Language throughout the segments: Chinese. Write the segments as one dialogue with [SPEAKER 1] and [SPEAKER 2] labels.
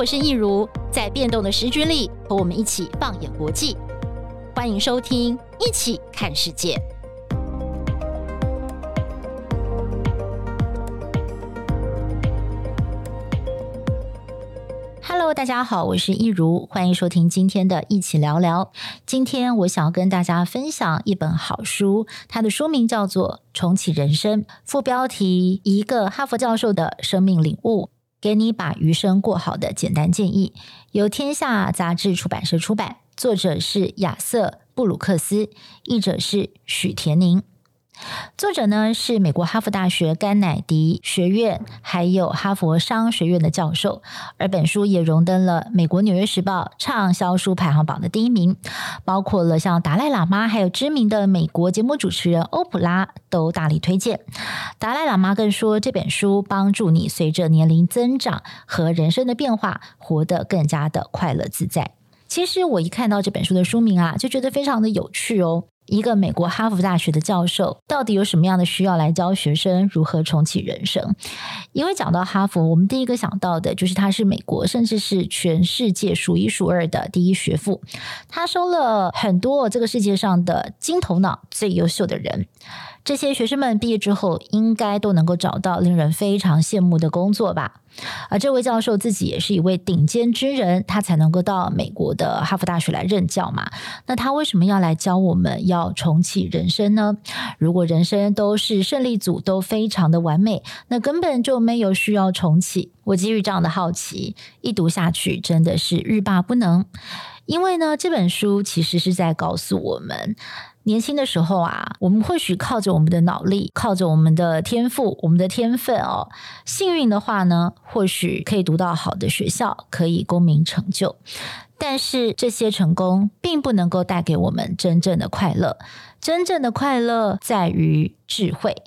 [SPEAKER 1] 我是益如，在变动的时局里，和我们一起放眼国际。欢迎收听《一起看世界》。Hello，大家好，我是益如，欢迎收听今天的《一起聊聊》。今天我想要跟大家分享一本好书，它的书名叫做《重启人生》，副标题：一个哈佛教授的生命领悟。给你把余生过好的简单建议，由天下杂志出版社出版，作者是亚瑟·布鲁克斯，译者是许田宁。作者呢是美国哈佛大学甘乃迪学院，还有哈佛商学院的教授，而本书也荣登了美国《纽约时报》畅销书排行榜的第一名，包括了像达赖喇嘛，还有知名的美国节目主持人欧普拉都大力推荐。达赖喇嘛更说，这本书帮助你随着年龄增长和人生的变化，活得更加的快乐自在。其实我一看到这本书的书名啊，就觉得非常的有趣哦。一个美国哈佛大学的教授到底有什么样的需要来教学生如何重启人生？因为讲到哈佛，我们第一个想到的就是他是美国甚至是全世界数一数二的第一学府，他收了很多这个世界上的金头脑、最优秀的人。这些学生们毕业之后，应该都能够找到令人非常羡慕的工作吧？而这位教授自己也是一位顶尖军人，他才能够到美国的哈佛大学来任教嘛。那他为什么要来教我们要重启人生呢？如果人生都是胜利组，都非常的完美，那根本就没有需要重启。我基于这样的好奇，一读下去真的是欲罢不能。因为呢，这本书其实是在告诉我们。年轻的时候啊，我们或许靠着我们的脑力，靠着我们的天赋、我们的天分哦。幸运的话呢，或许可以读到好的学校，可以功名成就。但是这些成功并不能够带给我们真正的快乐。真正的快乐在于智慧。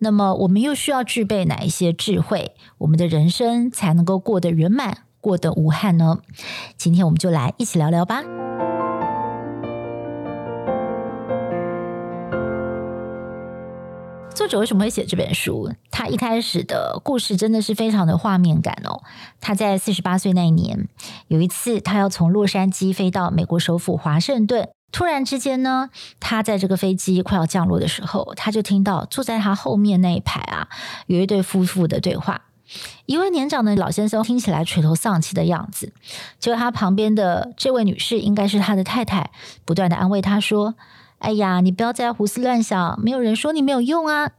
[SPEAKER 1] 那么我们又需要具备哪一些智慧，我们的人生才能够过得圆满、过得无憾呢？今天我们就来一起聊聊吧。作者为什么会写这本书？他一开始的故事真的是非常的画面感哦。他在四十八岁那一年，有一次他要从洛杉矶飞到美国首府华盛顿，突然之间呢，他在这个飞机快要降落的时候，他就听到坐在他后面那一排啊，有一对夫妇的对话。一位年长的老先生听起来垂头丧气的样子，结果他旁边的这位女士应该是他的太太，不断的安慰他说。哎呀，你不要再胡思乱想，没有人说你没有用啊！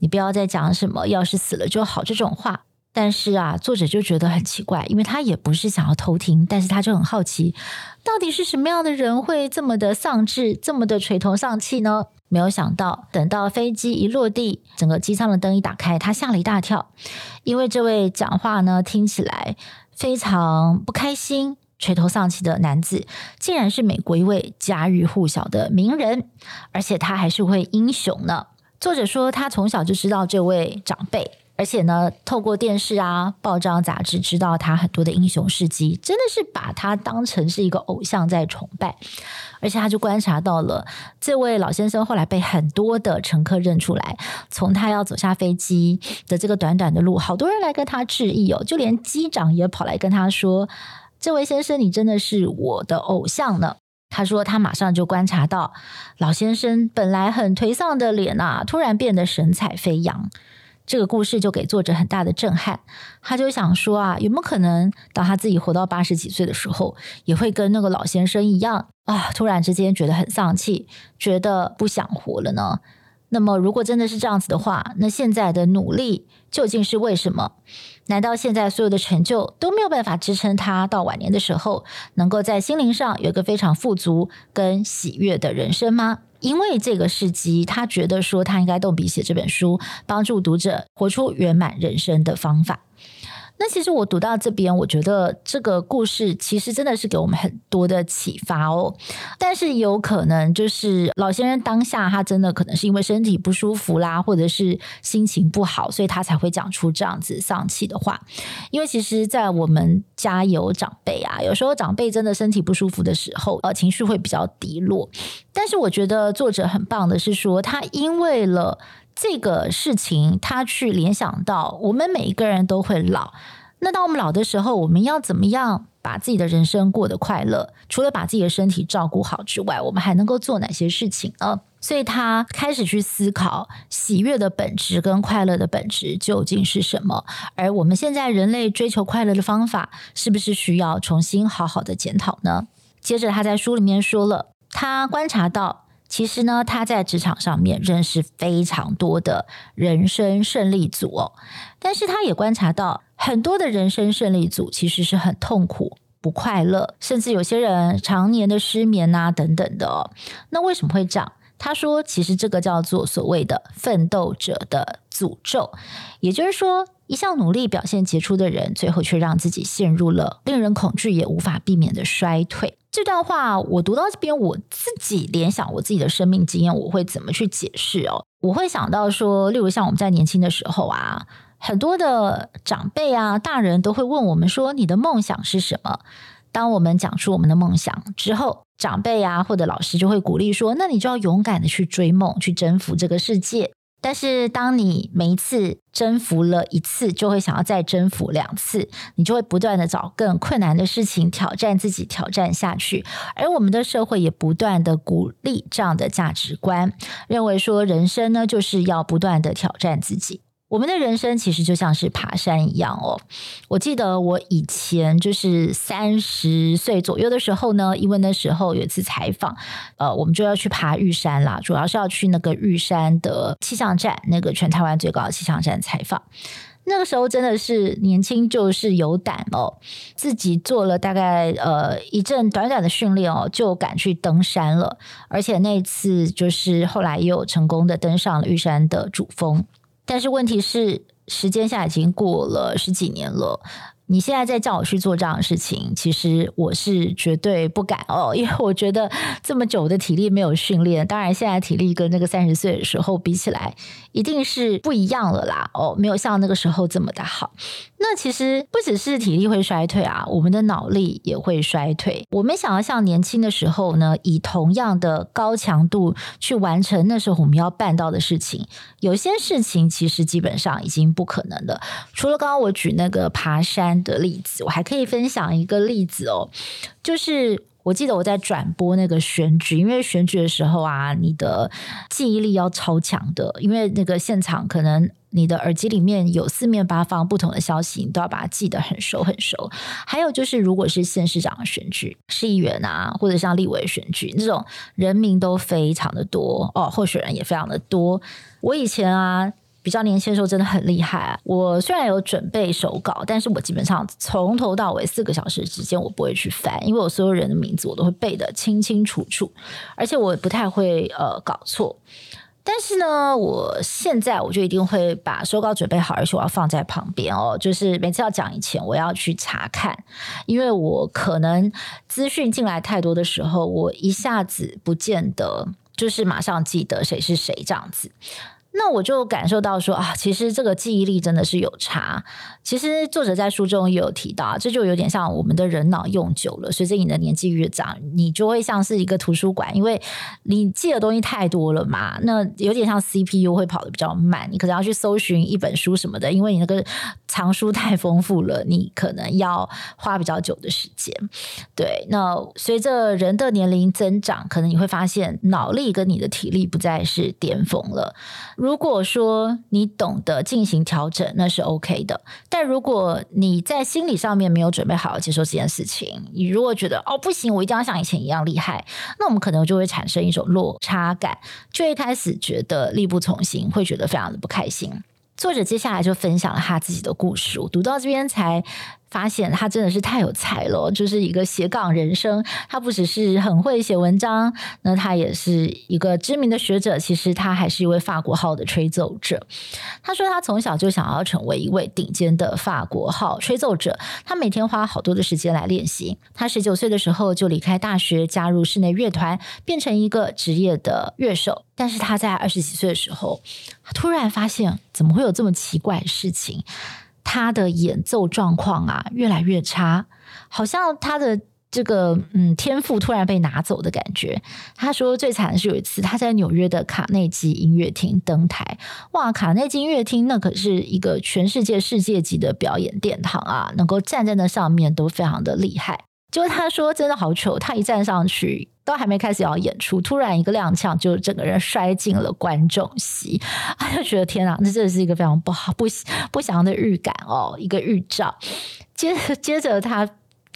[SPEAKER 1] 你不要再讲什么“要是死了就好”这种话。但是啊，作者就觉得很奇怪，因为他也不是想要偷听，但是他就很好奇，到底是什么样的人会这么的丧志，这么的垂头丧气呢？没有想到，等到飞机一落地，整个机舱的灯一打开，他吓了一大跳，因为这位讲话呢，听起来非常不开心。垂头丧气的男子，竟然是美国一位家喻户晓的名人，而且他还是位英雄呢。作者说，他从小就知道这位长辈，而且呢，透过电视啊、报章杂志知道他很多的英雄事迹，真的是把他当成是一个偶像在崇拜。而且他就观察到了这位老先生后来被很多的乘客认出来，从他要走下飞机的这个短短的路，好多人来跟他致意哦，就连机长也跑来跟他说。这位先生，你真的是我的偶像呢。他说，他马上就观察到老先生本来很颓丧的脸啊，突然变得神采飞扬。这个故事就给作者很大的震撼。他就想说啊，有没有可能，当他自己活到八十几岁的时候，也会跟那个老先生一样啊，突然之间觉得很丧气，觉得不想活了呢？那么，如果真的是这样子的话，那现在的努力究竟是为什么？难道现在所有的成就都没有办法支撑他到晚年的时候，能够在心灵上有一个非常富足跟喜悦的人生吗？因为这个事迹，他觉得说他应该动笔写这本书，帮助读者活出圆满人生的方法。那其实我读到这边，我觉得这个故事其实真的是给我们很多的启发哦。但是有可能就是老先生当下他真的可能是因为身体不舒服啦，或者是心情不好，所以他才会讲出这样子丧气的话。因为其实，在我们家有长辈啊，有时候长辈真的身体不舒服的时候，呃，情绪会比较低落。但是我觉得作者很棒的是说，他因为了。这个事情，他去联想到我们每一个人都会老，那当我们老的时候，我们要怎么样把自己的人生过得快乐？除了把自己的身体照顾好之外，我们还能够做哪些事情呢？所以他开始去思考喜悦的本质跟快乐的本质究竟是什么？而我们现在人类追求快乐的方法，是不是需要重新好好的检讨呢？接着他在书里面说了，他观察到，其实呢，他在职场上面认识非常多的人生胜利组哦，但是他也观察到很多的人生胜利组其实是很痛苦、不快乐，甚至有些人常年的失眠啊等等的哦。那为什么会这样？他说，其实这个叫做所谓的奋斗者的诅咒，也就是说，一向努力表现杰出的人，最后却让自己陷入了令人恐惧也无法避免的衰退。这段话我读到这边，我自己联想我自己的生命经验，我会怎么去解释哦？我会想到说，例如像我们在年轻的时候啊，很多的长辈啊、大人都会问我们说：“你的梦想是什么？”当我们讲出我们的梦想之后，长辈啊或者老师就会鼓励说：“那你就要勇敢的去追梦，去征服这个世界。”但是，当你每一次征服了一次，就会想要再征服两次，你就会不断的找更困难的事情挑战自己，挑战下去。而我们的社会也不断的鼓励这样的价值观，认为说人生呢，就是要不断的挑战自己。我们的人生其实就像是爬山一样哦。我记得我以前就是三十岁左右的时候呢，因为那时候有一次采访，呃，我们就要去爬玉山啦，主要是要去那个玉山的气象站，那个全台湾最高的气象站采访。那个时候真的是年轻就是有胆哦，自己做了大概呃一阵短短的训练哦，就敢去登山了。而且那次就是后来也有成功的登上了玉山的主峰。但是问题是，时间下已经过了十几年了。你现在再叫我去做这样的事情，其实我是绝对不敢哦，因为我觉得这么久的体力没有训练，当然现在体力跟那个三十岁的时候比起来，一定是不一样了啦。哦，没有像那个时候这么的好。那其实不只是体力会衰退啊，我们的脑力也会衰退。我们想要像年轻的时候呢，以同样的高强度去完成那时候我们要办到的事情，有些事情其实基本上已经不可能了。除了刚刚我举那个爬山的例子，我还可以分享一个例子哦，就是我记得我在转播那个选举，因为选举的时候啊，你的记忆力要超强的，因为那个现场可能你的耳机里面有四面八方不同的消息，你都要把它记得很熟很熟。还有就是，如果是县市长选举、市议员啊，或者像立委选举，这种人名都非常的多哦，候选人也非常的多。我以前啊。比较年轻的时候真的很厉害啊！我虽然有准备手稿，但是我基本上从头到尾四个小时之间我不会去翻，因为我所有人的名字我都会背得清清楚楚，而且我不太会呃搞错。但是呢，我现在我就一定会把手稿准备好，而且我要放在旁边哦，就是每次要讲以前我要去查看，因为我可能资讯进来太多的时候，我一下子不见得就是马上记得谁是谁这样子。那我就感受到说啊，其实这个记忆力真的是有差。其实作者在书中也有提到，这就有点像我们的人脑用久了，随着你的年纪越长，你就会像是一个图书馆，因为你记的东西太多了嘛。那有点像 CPU 会跑得比较慢，你可能要去搜寻一本书什么的，因为你那个藏书太丰富了，你可能要花比较久的时间。对，那随着人的年龄增长，可能你会发现脑力跟你的体力不再是巅峰了。如果说你懂得进行调整，那是 OK 的。但如果你在心理上面没有准备好接受这件事情，你如果觉得哦不行，我一定要像以前一样厉害，那我们可能就会产生一种落差感，就会开始觉得力不从心，会觉得非常的不开心。作者接下来就分享了他自己的故事，我读到这边才。发现他真的是太有才了，就是一个斜杠人生。他不只是很会写文章，那他也是一个知名的学者。其实他还是一位法国号的吹奏者。他说他从小就想要成为一位顶尖的法国号吹奏者。他每天花好多的时间来练习。他十九岁的时候就离开大学，加入室内乐团，变成一个职业的乐手。但是他在二十几岁的时候，突然发现怎么会有这么奇怪的事情？他的演奏状况啊，越来越差，好像他的这个嗯天赋突然被拿走的感觉。他说最惨的是有一次他在纽约的卡内基音乐厅登台，哇，卡内基音乐厅那可是一个全世界世界级的表演殿堂啊，能够站在那上面都非常的厉害。结果他说真的好丑，他一站上去都还没开始要演出，突然一个踉跄，就整个人摔进了观众席，他 就觉得天哪，那真的是一个非常不好不不祥的预感哦，一个预兆。接着接着他。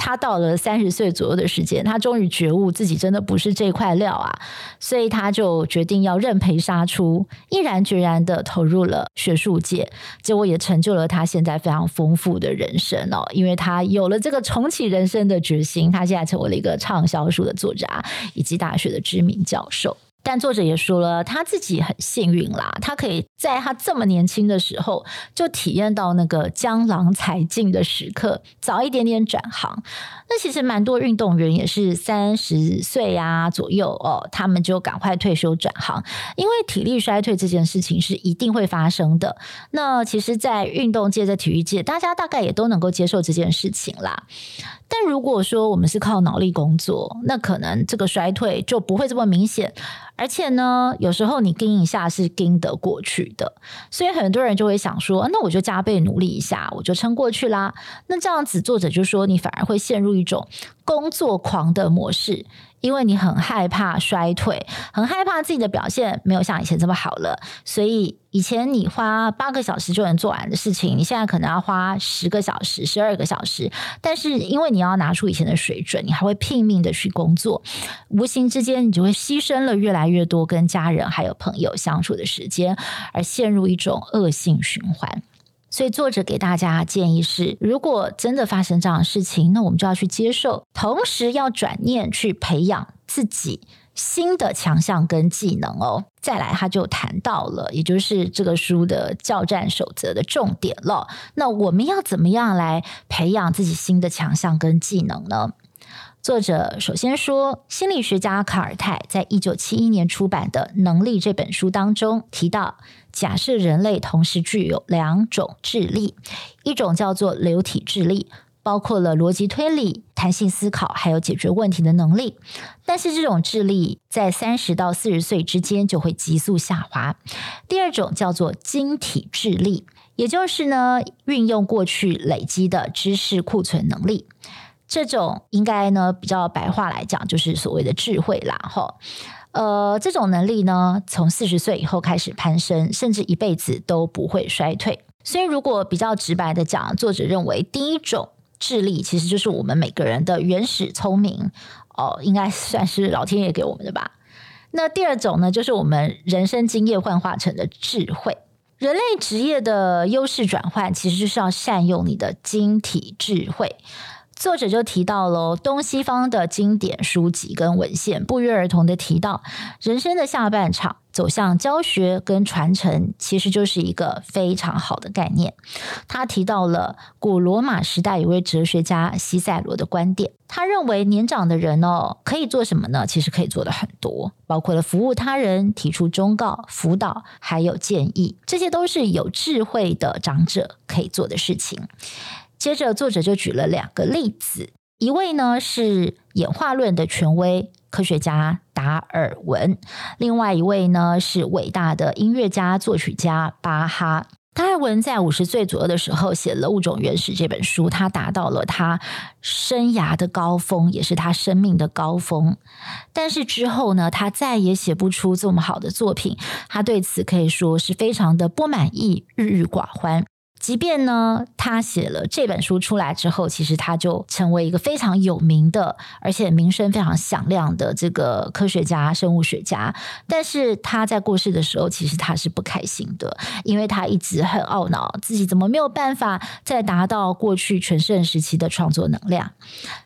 [SPEAKER 1] 他到了三十岁左右的时间，他终于觉悟自己真的不是这块料啊，所以他就决定要认赔杀出，毅然决然的投入了学术界，结果也成就了他现在非常丰富的人生哦，因为他有了这个重启人生的决心，他现在成为了一个畅销书的作家以及大学的知名教授。但作者也说了，他自己很幸运啦，他可以在他这么年轻的时候就体验到那个江郎才尽的时刻，早一点点转行。那其实蛮多运动员也是三十岁啊左右哦，他们就赶快退休转行，因为体力衰退这件事情是一定会发生的。那其实，在运动界、在体育界，大家大概也都能够接受这件事情啦。但如果说我们是靠脑力工作，那可能这个衰退就不会这么明显，而且呢，有时候你盯一下是盯得过去的，所以很多人就会想说，那我就加倍努力一下，我就撑过去啦。那这样子，作者就说，你反而会陷入一种工作狂的模式。因为你很害怕衰退，很害怕自己的表现没有像以前这么好了，所以以前你花八个小时就能做完的事情，你现在可能要花十个小时、十二个小时。但是因为你要拿出以前的水准，你还会拼命的去工作，无形之间你就会牺牲了越来越多跟家人还有朋友相处的时间，而陷入一种恶性循环。所以作者给大家建议是：如果真的发生这样的事情，那我们就要去接受，同时要转念去培养自己新的强项跟技能哦。再来，他就谈到了，也就是这个书的教战守则的重点了。那我们要怎么样来培养自己新的强项跟技能呢？作者首先说，心理学家卡尔泰在一九七一年出版的《能力》这本书当中提到，假设人类同时具有两种智力，一种叫做流体智力，包括了逻辑推理、弹性思考，还有解决问题的能力。但是这种智力在三十到四十岁之间就会急速下滑。第二种叫做晶体智力，也就是呢，运用过去累积的知识库存能力。这种应该呢，比较白话来讲，就是所谓的智慧啦，哈，呃，这种能力呢，从四十岁以后开始攀升，甚至一辈子都不会衰退。所以，如果比较直白的讲，作者认为第一种智力其实就是我们每个人的原始聪明，哦，应该算是老天爷给我们的吧。那第二种呢，就是我们人生经验幻化成的智慧。人类职业的优势转换，其实就是要善用你的晶体智慧。作者就提到了东西方的经典书籍跟文献，不约而同的提到，人生的下半场走向教学跟传承，其实就是一个非常好的概念。他提到了古罗马时代有位哲学家西塞罗的观点，他认为年长的人哦，可以做什么呢？其实可以做的很多，包括了服务他人、提出忠告、辅导，还有建议，这些都是有智慧的长者可以做的事情。接着，作者就举了两个例子，一位呢是演化论的权威科学家达尔文，另外一位呢是伟大的音乐家作曲家巴哈。达尔文在五十岁左右的时候写了《物种原始》这本书，他达到了他生涯的高峰，也是他生命的高峰。但是之后呢，他再也写不出这么好的作品，他对此可以说是非常的不满意，郁郁寡欢。即便呢，他写了这本书出来之后，其实他就成为一个非常有名的，而且名声非常响亮的这个科学家、生物学家。但是他在过世的时候，其实他是不开心的，因为他一直很懊恼自己怎么没有办法再达到过去全盛时期的创作能量。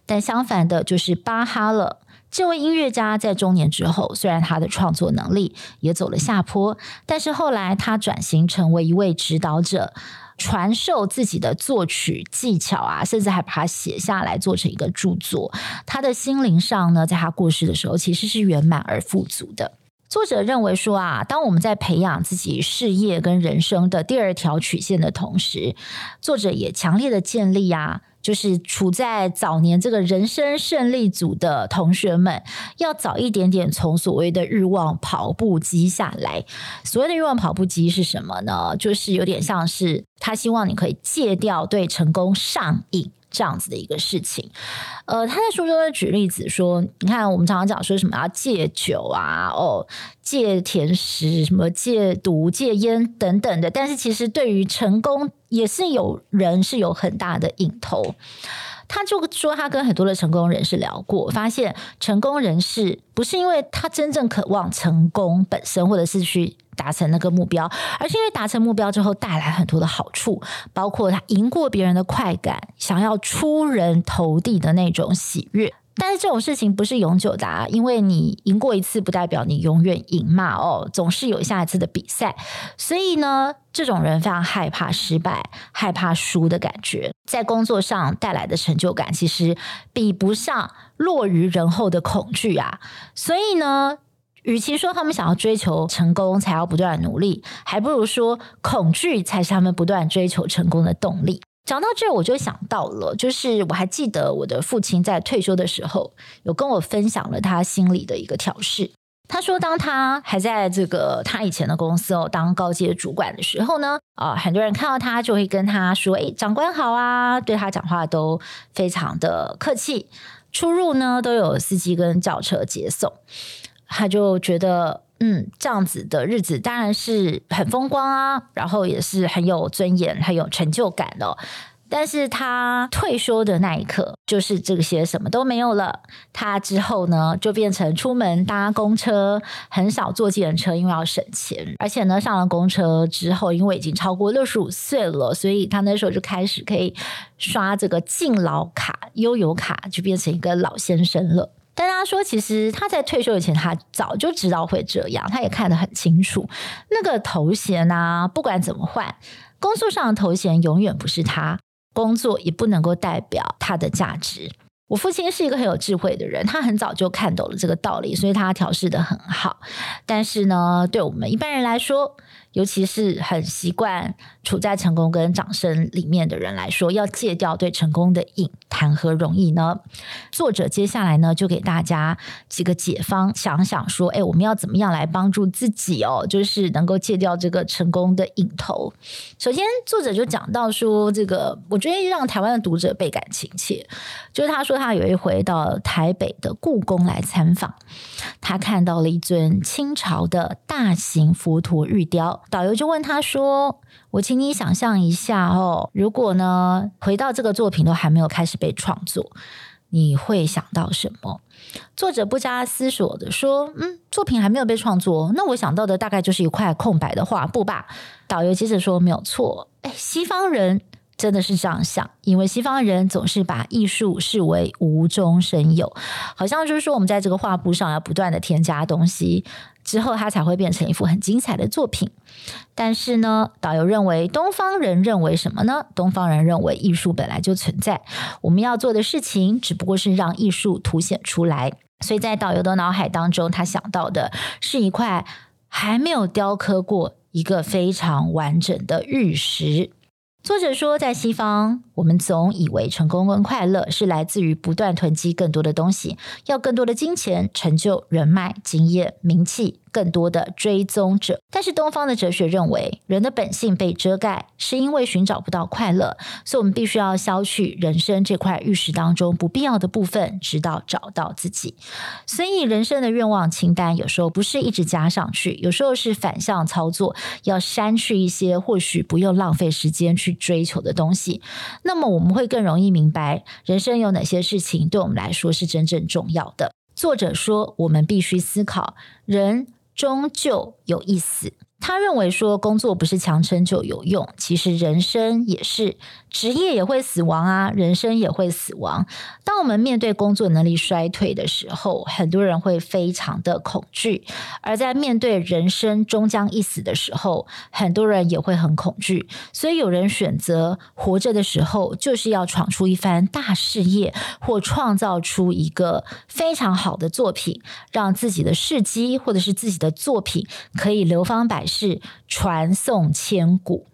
[SPEAKER 1] 但相反的，就是巴哈了。这位音乐家在中年之后，虽然他的创作能力也走了下坡，但是后来他转型成为一位指导者。传授自己的作曲技巧啊，甚至还把它写下来做成一个著作。他的心灵上呢，在他过世的时候，其实是圆满而富足的。作者认为说啊，当我们在培养自己事业跟人生的第二条曲线的同时，作者也强烈的建立啊。就是处在早年这个人生胜利组的同学们，要早一点点从所谓的欲望跑步机下来。所谓的欲望跑步机是什么呢？就是有点像是他希望你可以戒掉对成功上瘾。这样子的一个事情，呃，他在书中的举例子说，你看我们常常讲说什么要戒酒啊，哦，戒甜食，什么戒毒、戒烟等等的，但是其实对于成功也是有人是有很大的瘾头。他就说，他跟很多的成功人士聊过，发现成功人士不是因为他真正渴望成功本身，或者是去达成那个目标，而是因为达成目标之后带来很多的好处，包括他赢过别人的快感，想要出人头地的那种喜悦。但是这种事情不是永久的啊，因为你赢过一次不代表你永远赢嘛，哦，总是有下一次的比赛。所以呢，这种人非常害怕失败，害怕输的感觉，在工作上带来的成就感其实比不上落于人后的恐惧啊。所以呢，与其说他们想要追求成功才要不断努力，还不如说恐惧才是他们不断追求成功的动力。讲到这，我就想到了，就是我还记得我的父亲在退休的时候，有跟我分享了他心里的一个调试。他说，当他还在这个他以前的公司哦当高阶主管的时候呢，啊，很多人看到他就会跟他说：“诶，长官好啊！”对他讲话都非常的客气，出入呢都有司机跟轿车接送，他就觉得。嗯，这样子的日子当然是很风光啊，然后也是很有尊严、很有成就感的。但是他退休的那一刻，就是这些什么都没有了。他之后呢，就变成出门搭公车，很少坐计程车，因为要省钱。而且呢，上了公车之后，因为已经超过六十五岁了，所以他那时候就开始可以刷这个敬老卡、悠游卡，就变成一个老先生了。但他说，其实他在退休以前，他早就知道会这样，他也看得很清楚。那个头衔啊，不管怎么换，工作上的头衔永远不是他，工作也不能够代表他的价值。我父亲是一个很有智慧的人，他很早就看懂了这个道理，所以他调试得很好。但是呢，对我们一般人来说，尤其是很习惯处在成功跟掌声里面的人来说，要戒掉对成功的瘾，谈何容易呢？作者接下来呢，就给大家几个解方，想想说，哎，我们要怎么样来帮助自己哦，就是能够戒掉这个成功的瘾头。首先，作者就讲到说，这个我觉得让台湾的读者倍感亲切，就是他说他有一回到台北的故宫来参访，他看到了一尊清朝的大型佛陀玉雕。导游就问他说：“我请你想象一下哦，如果呢，回到这个作品都还没有开始被创作，你会想到什么？”作者不加思索的说：“嗯，作品还没有被创作，那我想到的大概就是一块空白的画布吧。”导游接着说：“没有错，哎，西方人。”真的是这样想，因为西方人总是把艺术视为无中生有，好像就是说我们在这个画布上要不断的添加东西，之后它才会变成一幅很精彩的作品。但是呢，导游认为东方人认为什么呢？东方人认为艺术本来就存在，我们要做的事情只不过是让艺术凸显出来。所以在导游的脑海当中，他想到的是一块还没有雕刻过一个非常完整的玉石。作者说，在西方，我们总以为成功跟快乐是来自于不断囤积更多的东西，要更多的金钱、成就、人脉、经验、名气。更多的追踪者，但是东方的哲学认为，人的本性被遮盖，是因为寻找不到快乐，所以我们必须要消去人生这块玉石当中不必要的部分，直到找到自己。所以，人生的愿望清单有时候不是一直加上去，有时候是反向操作，要删去一些或许不用浪费时间去追求的东西。那么，我们会更容易明白人生有哪些事情对我们来说是真正重要的。作者说，我们必须思考人。终究有一死。他认为说，工作不是强撑就有用，其实人生也是。职业也会死亡啊，人生也会死亡。当我们面对工作能力衰退的时候，很多人会非常的恐惧；而在面对人生终将一死的时候，很多人也会很恐惧。所以，有人选择活着的时候，就是要闯出一番大事业，或创造出一个非常好的作品，让自己的事迹或者是自己的作品可以流芳百世，是传颂千古。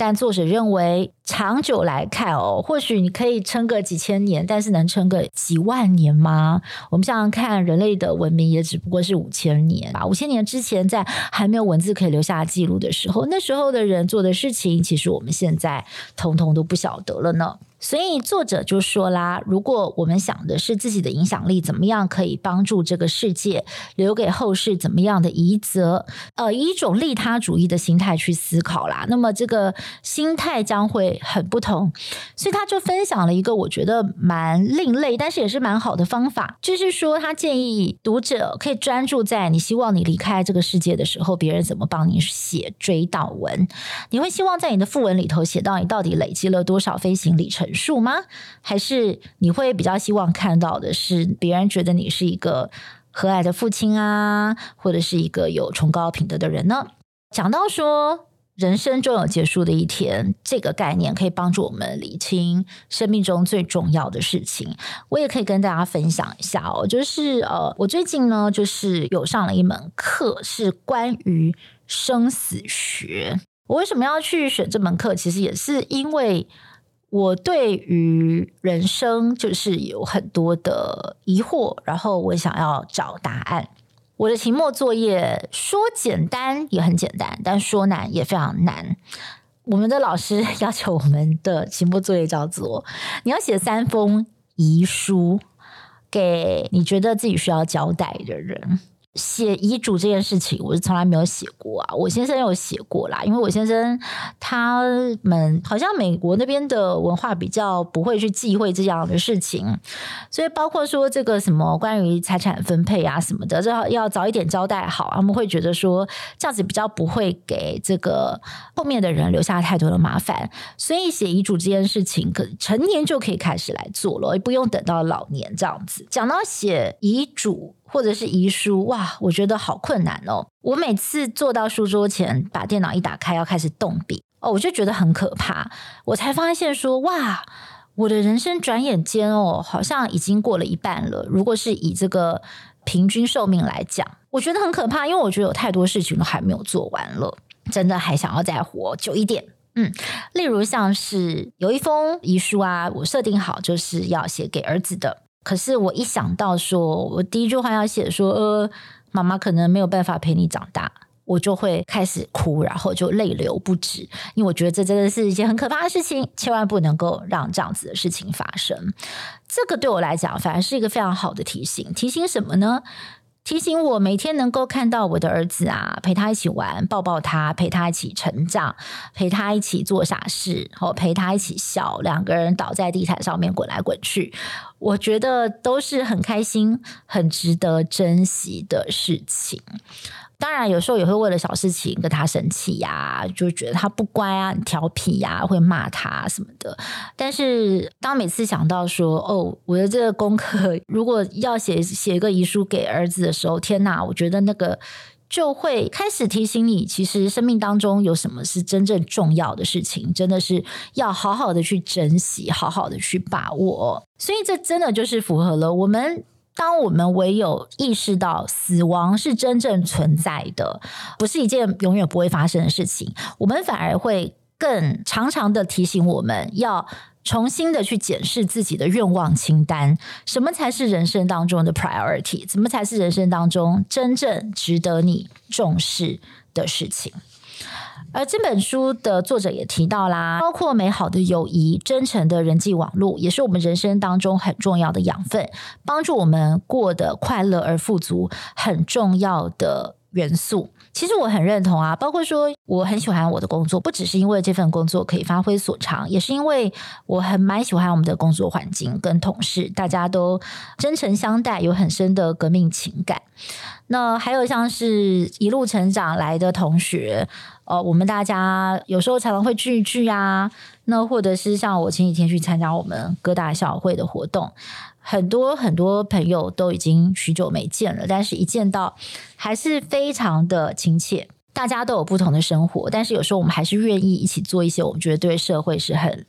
[SPEAKER 1] 但作者认为，长久来看哦，或许你可以撑个几千年，但是能撑个几万年吗？我们想想看，人类的文明也只不过是五千年吧。五千年之前，在还没有文字可以留下记录的时候，那时候的人做的事情，其实我们现在通通都不晓得了呢。所以作者就说啦，如果我们想的是自己的影响力怎么样可以帮助这个世界，留给后世怎么样的遗泽，呃，以一种利他主义的心态去思考啦，那么这个心态将会很不同。所以他就分享了一个我觉得蛮另类，但是也是蛮好的方法，就是说他建议读者可以专注在你希望你离开这个世界的时候，别人怎么帮你写追悼文。你会希望在你的副文里头写到你到底累积了多少飞行里程数吗？还是你会比较希望看到的是别人觉得你是一个和蔼的父亲啊，或者是一个有崇高品德的人呢？讲到说人生终有结束的一天，这个概念可以帮助我们理清生命中最重要的事情。我也可以跟大家分享一下哦，就是呃，我最近呢就是有上了一门课，是关于生死学。我为什么要去选这门课？其实也是因为。我对于人生就是有很多的疑惑，然后我想要找答案。我的期末作业说简单也很简单，但说难也非常难。我们的老师 要求我们的期末作业叫做：你要写三封遗书给你觉得自己需要交代的人。写遗嘱这件事情，我是从来没有写过啊。我先生有写过啦，因为我先生他们好像美国那边的文化比较不会去忌讳这样的事情，所以包括说这个什么关于财产分配啊什么的，这要要早一点交代好，他们会觉得说这样子比较不会给这个后面的人留下太多的麻烦。所以写遗嘱这件事情，可成年就可以开始来做了，也不用等到老年这样子。讲到写遗嘱。或者是遗书，哇，我觉得好困难哦。我每次坐到书桌前，把电脑一打开，要开始动笔，哦，我就觉得很可怕。我才发现说，哇，我的人生转眼间哦，好像已经过了一半了。如果是以这个平均寿命来讲，我觉得很可怕，因为我觉得有太多事情都还没有做完了，真的还想要再活久一点。嗯，例如像是有一封遗书啊，我设定好就是要写给儿子的。可是我一想到说，我第一句话要写说，呃，妈妈可能没有办法陪你长大，我就会开始哭，然后就泪流不止，因为我觉得这真的是一件很可怕的事情，千万不能够让这样子的事情发生。这个对我来讲，反而是一个非常好的提醒。提醒什么呢？提醒我每天能够看到我的儿子啊，陪他一起玩，抱抱他，陪他一起成长，陪他一起做傻事，然后陪他一起笑，两个人倒在地毯上面滚来滚去，我觉得都是很开心、很值得珍惜的事情。当然，有时候也会为了小事情跟他生气呀，就觉得他不乖啊、很调皮呀，会骂他什么的。但是，当每次想到说，哦，我的这个功课如果要写写一个遗书给儿子的时候，天哪，我觉得那个就会开始提醒你，其实生命当中有什么是真正重要的事情，真的是要好好的去珍惜，好好的去把握。所以，这真的就是符合了我们。当我们唯有意识到死亡是真正存在的，不是一件永远不会发生的事情，我们反而会更常常的提醒我们要重新的去检视自己的愿望清单，什么才是人生当中的 priority，什么才是人生当中真正值得你重视的事情。而这本书的作者也提到啦，包括美好的友谊、真诚的人际网络，也是我们人生当中很重要的养分，帮助我们过得快乐而富足，很重要的元素。其实我很认同啊，包括说我很喜欢我的工作，不只是因为这份工作可以发挥所长，也是因为我很蛮喜欢我们的工作环境跟同事，大家都真诚相待，有很深的革命情感。那还有像是一路成长来的同学，呃，我们大家有时候常常会聚一聚啊，那或者是像我前几天去参加我们哥大校会的活动。很多很多朋友都已经许久没见了，但是一见到还是非常的亲切。大家都有不同的生活，但是有时候我们还是愿意一起做一些我们觉得对社会是很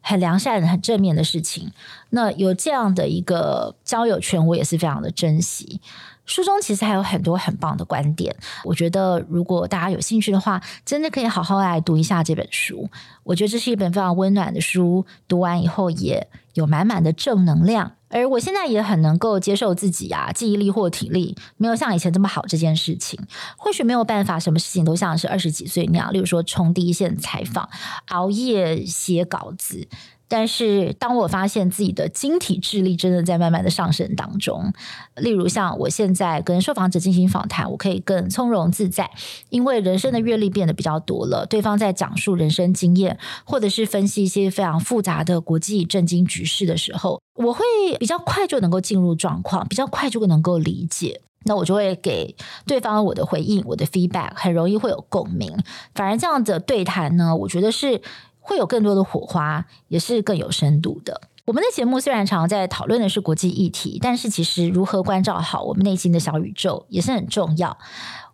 [SPEAKER 1] 很良善、很正面的事情。那有这样的一个交友圈，我也是非常的珍惜。书中其实还有很多很棒的观点，我觉得如果大家有兴趣的话，真的可以好好来读一下这本书。我觉得这是一本非常温暖的书，读完以后也有满满的正能量。而我现在也很能够接受自己啊，记忆力或体力没有像以前这么好这件事情。或许没有办法，什么事情都像是二十几岁那样，例如说冲第一线采访、熬夜写稿子。但是，当我发现自己的晶体智力真的在慢慢的上升当中，例如像我现在跟受访者进行访谈，我可以更从容自在，因为人生的阅历变得比较多了。对方在讲述人生经验，或者是分析一些非常复杂的国际政经局势的时候，我会比较快就能够进入状况，比较快就能够理解。那我就会给对方我的回应，我的 feedback 很容易会有共鸣。反而这样的对谈呢，我觉得是。会有更多的火花，也是更有深度的。我们的节目虽然常常在讨论的是国际议题，但是其实如何关照好我们内心的小宇宙也是很重要。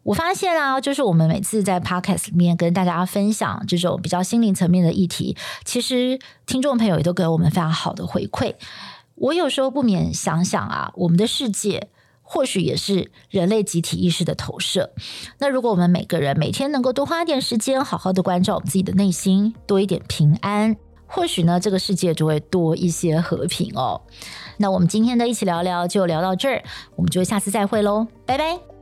[SPEAKER 1] 我发现啊，就是我们每次在 Podcast 里面跟大家分享这种比较心灵层面的议题，其实听众朋友也都给我们非常好的回馈。我有时候不免想想啊，我们的世界。或许也是人类集体意识的投射。那如果我们每个人每天能够多花点时间，好好的关照我们自己的内心，多一点平安，或许呢，这个世界就会多一些和平哦。那我们今天的一起聊聊就聊到这儿，我们就下次再会喽，拜拜。